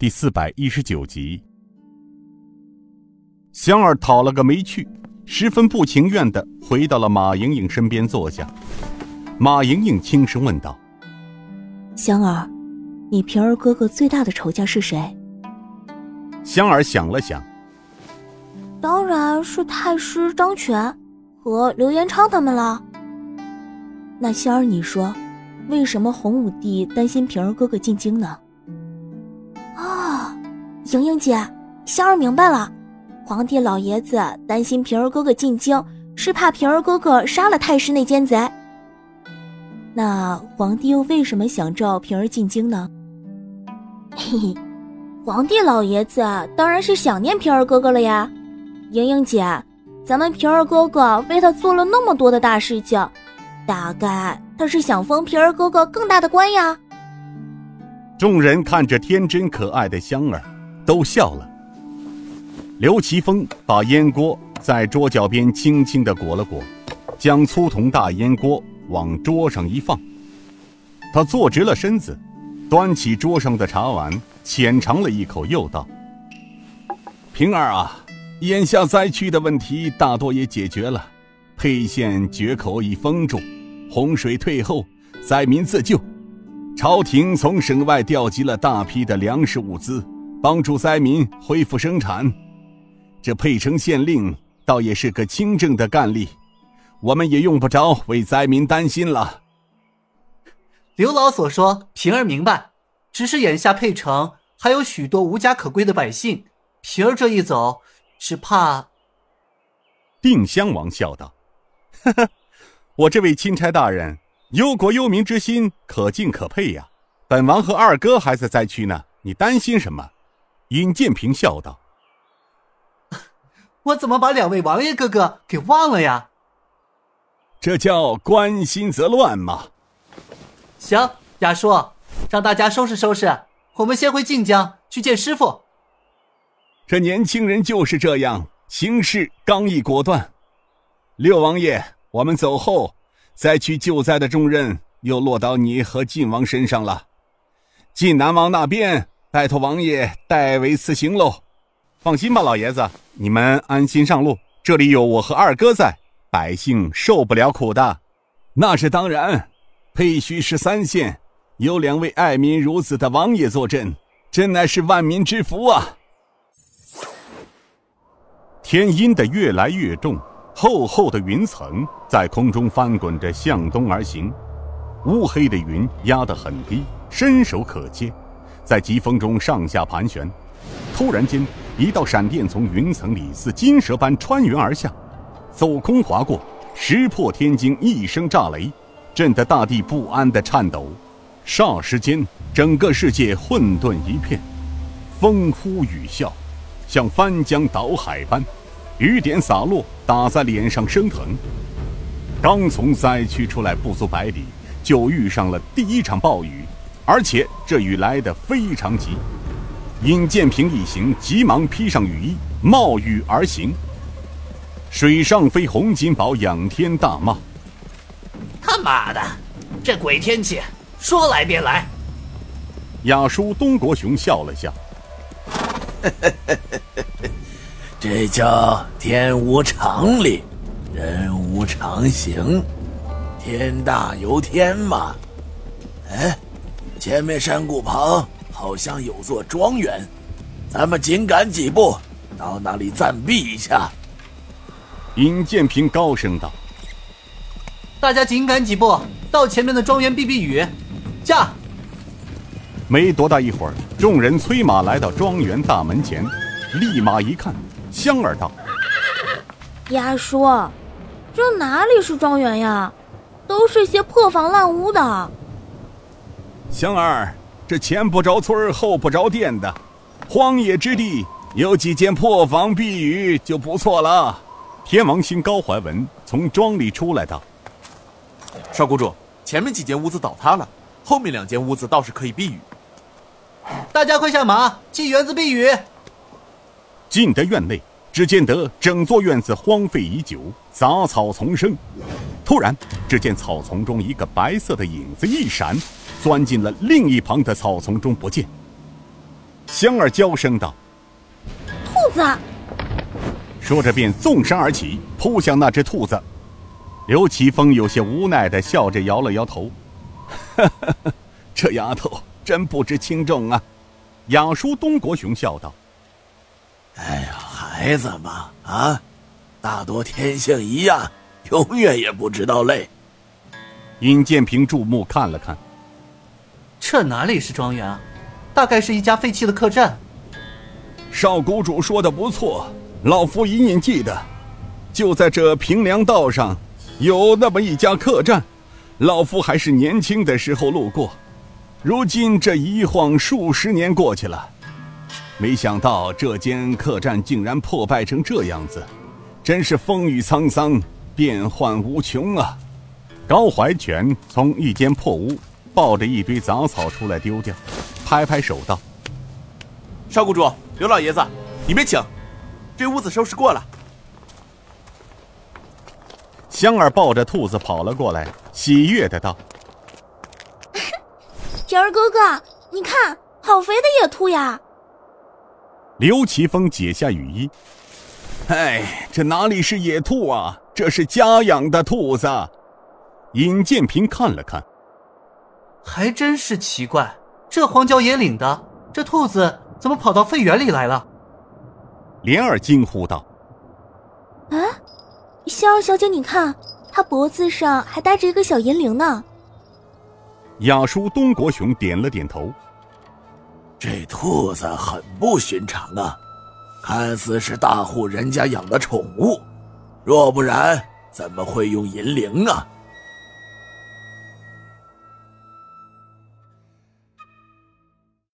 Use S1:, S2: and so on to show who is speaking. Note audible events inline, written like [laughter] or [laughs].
S1: 第四百一十九集。香儿讨了个没趣，十分不情愿的回到了马莹莹身边坐下。马莹莹轻声问道：“
S2: 香儿，你平儿哥哥最大的仇家是谁？”
S1: 香儿想了想，
S3: 当然是太师张全和刘延昌他们了。
S2: 那香儿，你说，为什么洪武帝担心平儿哥哥进京呢？
S3: 莹莹姐，香儿明白了。皇帝老爷子担心平儿哥哥进京，是怕平儿哥哥杀了太师那奸贼。
S2: 那皇帝又为什么想召平儿进京呢？
S3: 嘿嘿，皇帝老爷子当然是想念平儿哥哥了呀。莹莹姐，咱们平儿哥哥为他做了那么多的大事情，大概他是想封平儿哥哥更大的官呀。
S1: 众人看着天真可爱的香儿，都笑了。刘奇峰把烟锅在桌角边轻轻的裹了裹，将粗铜大烟锅往桌上一放。他坐直了身子，端起桌上的茶碗，浅尝了一口，又道：“平儿啊，眼下灾区的问题大多也解决了，沛县决口已封住，洪水退后，灾民自救。朝廷从省外调集了大批的粮食物资，帮助灾民恢复生产。”这沛城县令倒也是个清正的干吏，我们也用不着为灾民担心了。
S4: 刘老所说，平儿明白，只是眼下沛城还有许多无家可归的百姓，平儿这一走，只怕……
S1: 定襄王笑道：[laughs] “呵呵，我这位钦差大人，忧国忧民之心可敬可佩呀。本王和二哥还在灾区呢，你担心什么？”尹建平笑道。
S4: 我怎么把两位王爷哥哥给忘了呀？
S1: 这叫关心则乱嘛。
S4: 行，雅叔，让大家收拾收拾，我们先回晋江去见师傅。
S1: 这年轻人就是这样，行事刚毅果断。六王爷，我们走后，灾区救灾的重任又落到你和晋王身上了。晋南王那边，拜托王爷代为辞行喽。放心吧，老爷子，你们安心上路。这里有我和二哥在，百姓受不了苦的。那是当然。沛墟十三县有两位爱民如子的王爷坐镇，真乃是万民之福啊！天阴的越来越重，厚厚的云层在空中翻滚着向东而行，乌黑的云压得很低，伸手可见，在疾风中上下盘旋。突然间。一道闪电从云层里似金蛇般穿云而下，走空划过，石破天惊，一声炸雷，震得大地不安的颤抖。霎时间，整个世界混沌一片，风呼雨啸，像翻江倒海般，雨点洒落，打在脸上生疼。刚从灾区出来不足百里，就遇上了第一场暴雨，而且这雨来得非常急。尹建平一行急忙披上雨衣，冒雨而行。水上飞洪金宝仰天大骂：“
S5: 他妈的，这鬼天气，说来便来！”
S1: 雅叔东国雄笑了笑：“ [laughs]
S6: 这叫天无常理，人无常行，天大由天嘛。哎，前面山谷旁。”好像有座庄园，咱们紧赶几步到那里暂避一下。
S1: 尹建平高声道：“
S4: 大家紧赶几步到前面的庄园避避雨。”驾！
S1: 没多大一会儿，众人催马来到庄园大门前，立马一看，香儿道：“
S3: 鸭叔，这哪里是庄园呀？都是些破房烂屋的。”
S1: 香儿。这前不着村后不着店的荒野之地，有几间破房避雨就不错了。天王星高怀文从庄里出来道：“
S7: 少谷主，前面几间屋子倒塌了，后面两间屋子倒是可以避雨。
S4: 大家快下马，进园子避雨。”
S1: 进得院内，只见得整座院子荒废已久，杂草丛生。突然，只见草丛中一个白色的影子一闪。钻进了另一旁的草丛中，不见。香儿娇声道：“
S3: 兔子！”
S1: 说着便纵身而起，扑向那只兔子。刘奇峰有些无奈的笑着摇了摇头：“ [laughs] 这丫头真不知轻重啊。”雅叔东国雄笑道：“
S6: 哎呀，孩子嘛，啊，大多天性一样，永远也不知道累。”
S1: 尹建平注目看了看，
S4: 这哪里是庄园啊？大概是一家废弃的客栈。
S1: 少谷主说的不错，老夫隐隐记得，就在这平凉道上，有那么一家客栈，老夫还是年轻的时候路过。如今这一晃数十年过去了，没想到这间客栈竟然破败成这样子，真是风雨沧桑，变幻无穷啊！高怀全从一间破屋抱着一堆杂草出来丢掉，拍拍手道：“
S7: 少谷主，刘老爷子，里面请，这屋子收拾过了。”
S1: 香儿抱着兔子跑了过来，喜悦的道。[laughs]
S3: 平儿哥哥，你看，好肥的野兔呀！
S1: 刘奇峰解下雨衣，哎，这哪里是野兔啊？这是家养的兔子。尹建平看了看，
S4: 还真是奇怪，这荒郊野岭的，这兔子怎么跑到废园里来了？
S1: 莲儿惊呼道：“
S3: 啊，香儿小姐，你看，它脖子上还带着一个小银铃呢。”
S1: 雅叔东国雄点了点头。
S6: 这兔子很不寻常啊，看似是大户人家养的宠物，若不然怎么会用银铃啊？